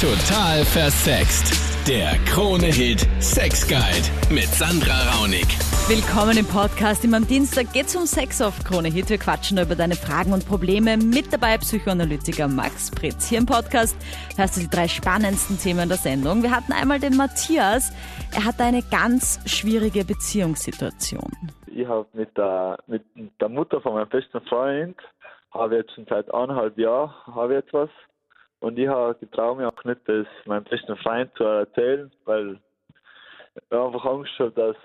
Total versext. Der Krone-Hit Sex Guide mit Sandra Raunig. Willkommen im Podcast. Immer am Dienstag geht's um Sex auf Krone Hit. Wir quatschen über deine Fragen und Probleme. Mit dabei Psychoanalytiker Max Pritz. Hier im Podcast hörst du die drei spannendsten Themen der Sendung. Wir hatten einmal den Matthias. Er hatte eine ganz schwierige Beziehungssituation. Ich habe mit der, mit der Mutter von meinem besten Freund, habe jetzt schon seit eineinhalb Jahren, habe ich etwas. Und ich habe getraut mich auch nicht, das meinem besten Freund zu erzählen, weil ich einfach Angst habe, dass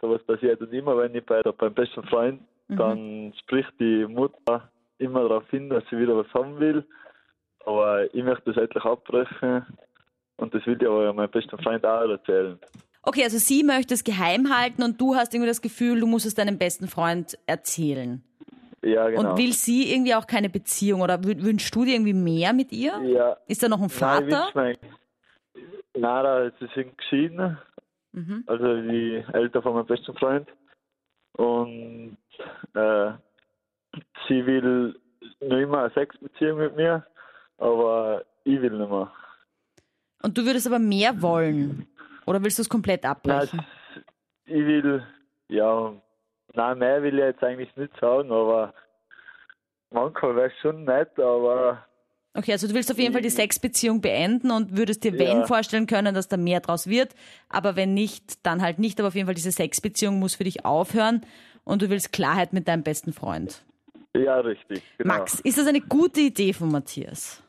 sowas passiert. Und immer wenn ich bei der, beim besten Freund, mhm. dann spricht die Mutter immer darauf hin, dass sie wieder was haben will. Aber ich möchte das endlich abbrechen und das will ich aber meinem besten Freund auch erzählen. Okay, also sie möchte es geheim halten und du hast irgendwie das Gefühl, du musst es deinem besten Freund erzähhlen. Ja, genau. Und will sie irgendwie auch keine Beziehung oder wünschst du dir irgendwie mehr mit ihr? Ja. Ist da noch ein Vater? Nein, Nein sie sind geschieden. Mhm. Also die Eltern von meinem besten Freund. Und äh, sie will noch immer eine Sexbeziehung mit mir, aber ich will nicht mehr. Und du würdest aber mehr wollen? Oder willst du es komplett abbrechen? Nein, ich will, ja, Nein, mehr will ich jetzt eigentlich nicht sagen, aber manchmal wäre es schon nett, aber. Okay, also du willst auf jeden Fall die Sexbeziehung beenden und würdest dir, wenn, ja. vorstellen können, dass da mehr draus wird. Aber wenn nicht, dann halt nicht. Aber auf jeden Fall diese Sexbeziehung muss für dich aufhören und du willst Klarheit mit deinem besten Freund. Ja, richtig. Genau. Max, ist das eine gute Idee von Matthias?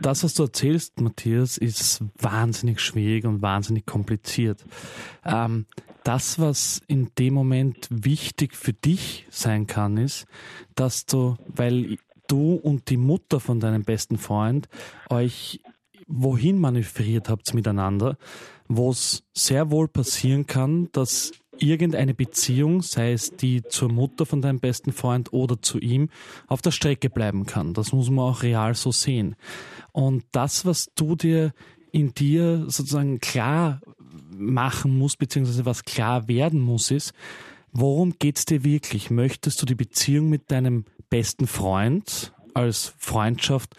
Das, was du erzählst, Matthias, ist wahnsinnig schwierig und wahnsinnig kompliziert. Ähm, das, was in dem Moment wichtig für dich sein kann, ist, dass du, weil du und die Mutter von deinem besten Freund euch wohin manövriert habt miteinander, wo es sehr wohl passieren kann, dass irgendeine Beziehung, sei es die zur Mutter von deinem besten Freund oder zu ihm, auf der Strecke bleiben kann. Das muss man auch real so sehen. Und das, was du dir in dir sozusagen klar machen musst, beziehungsweise was klar werden muss, ist, worum geht's dir wirklich? Möchtest du die Beziehung mit deinem besten Freund als Freundschaft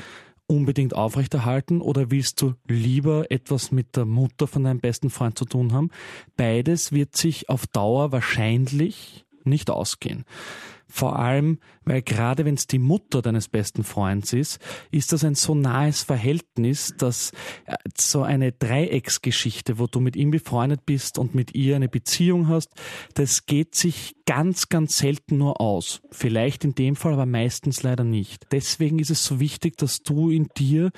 unbedingt aufrechterhalten oder willst du lieber etwas mit der Mutter von deinem besten Freund zu tun haben? Beides wird sich auf Dauer wahrscheinlich nicht ausgehen. Vor allem, weil gerade wenn es die Mutter deines besten Freunds ist, ist das ein so nahes Verhältnis, dass äh, so eine Dreiecksgeschichte, wo du mit ihm befreundet bist und mit ihr eine Beziehung hast, das geht sich ganz, ganz selten nur aus. Vielleicht in dem Fall, aber meistens leider nicht. Deswegen ist es so wichtig, dass du in dir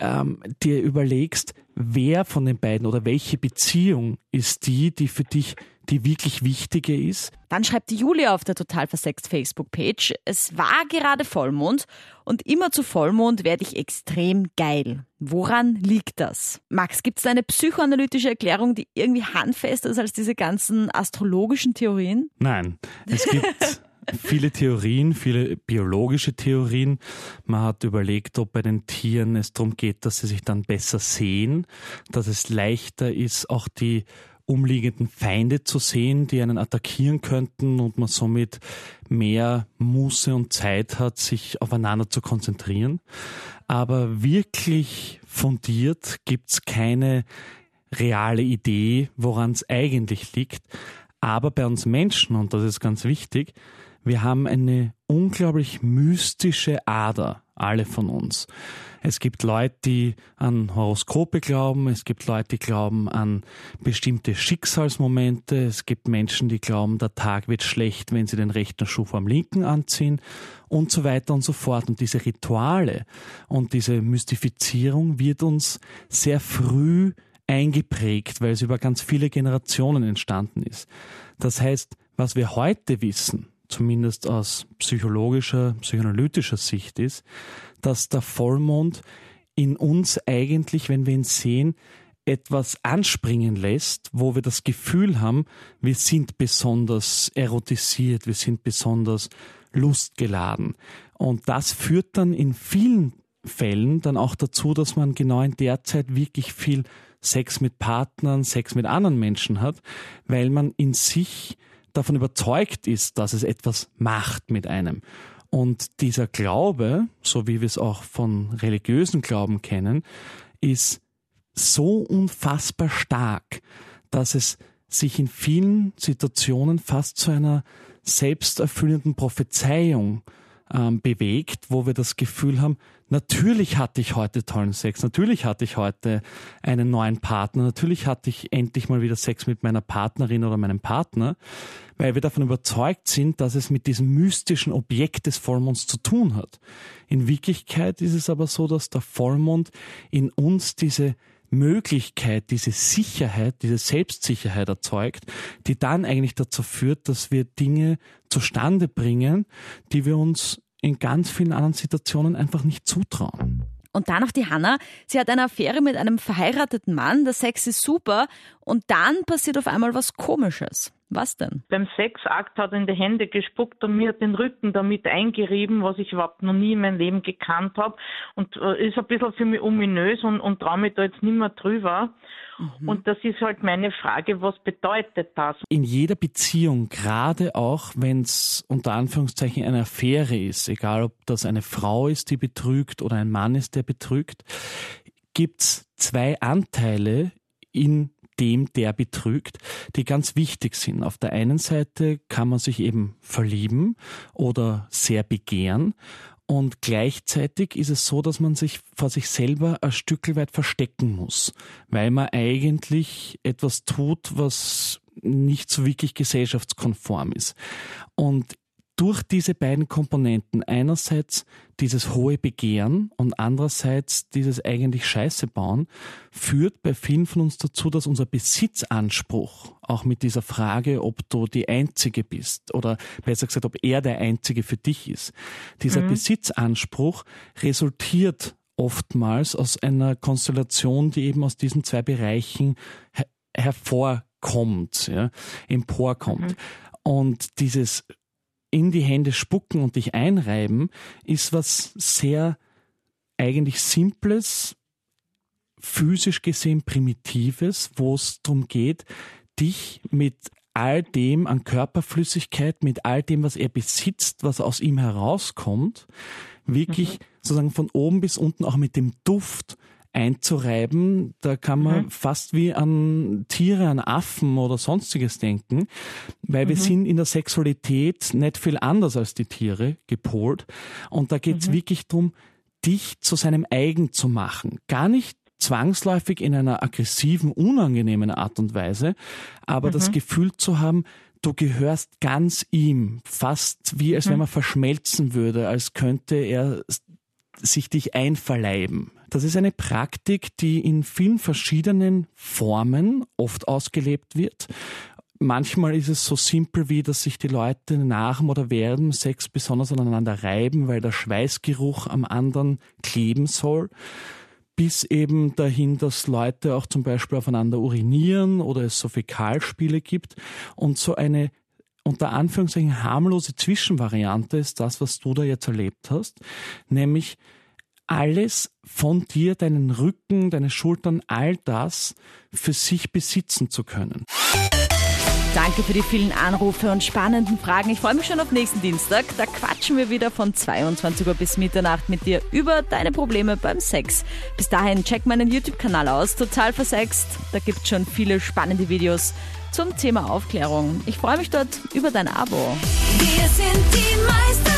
ähm, dir überlegst, wer von den beiden oder welche Beziehung ist die, die für dich die wirklich wichtige ist. Dann schreibt die Julia auf der Total Versext Facebook-Page, es war gerade Vollmond und immer zu Vollmond werde ich extrem geil. Woran liegt das? Max, gibt es da eine psychoanalytische Erklärung, die irgendwie handfester ist als diese ganzen astrologischen Theorien? Nein, es gibt viele Theorien, viele biologische Theorien. Man hat überlegt, ob bei den Tieren es darum geht, dass sie sich dann besser sehen, dass es leichter ist, auch die umliegenden Feinde zu sehen, die einen attackieren könnten und man somit mehr Muße und Zeit hat, sich aufeinander zu konzentrieren. Aber wirklich fundiert gibt's keine reale Idee, woran es eigentlich liegt. Aber bei uns Menschen, und das ist ganz wichtig, wir haben eine unglaublich mystische Ader, alle von uns. Es gibt Leute, die an Horoskope glauben, es gibt Leute, die glauben an bestimmte Schicksalsmomente, es gibt Menschen, die glauben, der Tag wird schlecht, wenn sie den rechten Schuh vom linken anziehen und so weiter und so fort. Und diese Rituale und diese Mystifizierung wird uns sehr früh eingeprägt, weil es über ganz viele Generationen entstanden ist. Das heißt, was wir heute wissen, zumindest aus psychologischer, psychoanalytischer Sicht ist, dass der Vollmond in uns eigentlich, wenn wir ihn sehen, etwas anspringen lässt, wo wir das Gefühl haben, wir sind besonders erotisiert, wir sind besonders lustgeladen. Und das führt dann in vielen Fällen dann auch dazu, dass man genau in der Zeit wirklich viel Sex mit Partnern, Sex mit anderen Menschen hat, weil man in sich davon überzeugt ist, dass es etwas macht mit einem. Und dieser Glaube, so wie wir es auch von religiösen Glauben kennen, ist so unfassbar stark, dass es sich in vielen Situationen fast zu einer selbsterfüllenden Prophezeiung ähm, bewegt, wo wir das Gefühl haben, natürlich hatte ich heute tollen Sex, natürlich hatte ich heute einen neuen Partner, natürlich hatte ich endlich mal wieder Sex mit meiner Partnerin oder meinem Partner, weil wir davon überzeugt sind, dass es mit diesem mystischen Objekt des Vollmonds zu tun hat. In Wirklichkeit ist es aber so, dass der Vollmond in uns diese Möglichkeit, diese Sicherheit, diese Selbstsicherheit erzeugt, die dann eigentlich dazu führt, dass wir Dinge zustande bringen, die wir uns in ganz vielen anderen Situationen einfach nicht zutrauen. Und dann noch die Hanna. Sie hat eine Affäre mit einem verheirateten Mann, der Sex ist super und dann passiert auf einmal was Komisches. Was denn? Beim Sexakt hat er in die Hände gespuckt und mir den Rücken damit eingerieben, was ich überhaupt noch nie in meinem Leben gekannt habe. Und äh, ist ein bisschen für mich ominös und, und traue mich da jetzt nicht mehr drüber. Mhm. Und das ist halt meine Frage, was bedeutet das? In jeder Beziehung, gerade auch wenn es unter Anführungszeichen eine Affäre ist, egal ob das eine Frau ist, die betrügt oder ein Mann ist, der betrügt, gibt es zwei Anteile in dem, der betrügt, die ganz wichtig sind. Auf der einen Seite kann man sich eben verlieben oder sehr begehren und gleichzeitig ist es so, dass man sich vor sich selber ein Stück weit verstecken muss, weil man eigentlich etwas tut, was nicht so wirklich gesellschaftskonform ist. Und durch diese beiden Komponenten, einerseits dieses hohe Begehren und andererseits dieses eigentlich Scheiße bauen, führt bei vielen von uns dazu, dass unser Besitzanspruch, auch mit dieser Frage, ob du die Einzige bist oder besser gesagt, ob er der Einzige für dich ist, dieser mhm. Besitzanspruch resultiert oftmals aus einer Konstellation, die eben aus diesen zwei Bereichen her hervorkommt, ja, emporkommt. Mhm. Und dieses in die Hände spucken und dich einreiben, ist was sehr eigentlich Simples, physisch gesehen Primitives, wo es darum geht, dich mit all dem an Körperflüssigkeit, mit all dem, was er besitzt, was aus ihm herauskommt, wirklich mhm. sozusagen von oben bis unten auch mit dem Duft einzureiben. Da kann man mhm. fast wie an Tiere, an Affen oder sonstiges denken, weil mhm. wir sind in der Sexualität nicht viel anders als die Tiere gepolt. Und da geht es mhm. wirklich darum, dich zu seinem eigen zu machen. Gar nicht zwangsläufig in einer aggressiven, unangenehmen Art und Weise, aber das mhm. Gefühl zu haben, du gehörst ganz ihm, fast wie als wenn mhm. man verschmelzen würde, als könnte er sich dich einverleiben. Das ist eine Praktik, die in vielen verschiedenen Formen oft ausgelebt wird. Manchmal ist es so simpel wie, dass sich die Leute nach oder während Sex besonders aneinander reiben, weil der Schweißgeruch am anderen kleben soll. Bis eben dahin, dass Leute auch zum Beispiel aufeinander urinieren oder es so Fäkalspiele gibt. Und so eine unter Anführungszeichen harmlose Zwischenvariante ist das, was du da jetzt erlebt hast, nämlich alles von dir, deinen Rücken, deine Schultern, all das für sich besitzen zu können. Danke für die vielen Anrufe und spannenden Fragen. Ich freue mich schon auf nächsten Dienstag. Da quatschen wir wieder von 22 Uhr bis Mitternacht mit dir über deine Probleme beim Sex. Bis dahin, check meinen YouTube-Kanal aus. Total versext. Da gibt es schon viele spannende Videos zum Thema Aufklärung. Ich freue mich dort über dein Abo. Wir sind die Meister.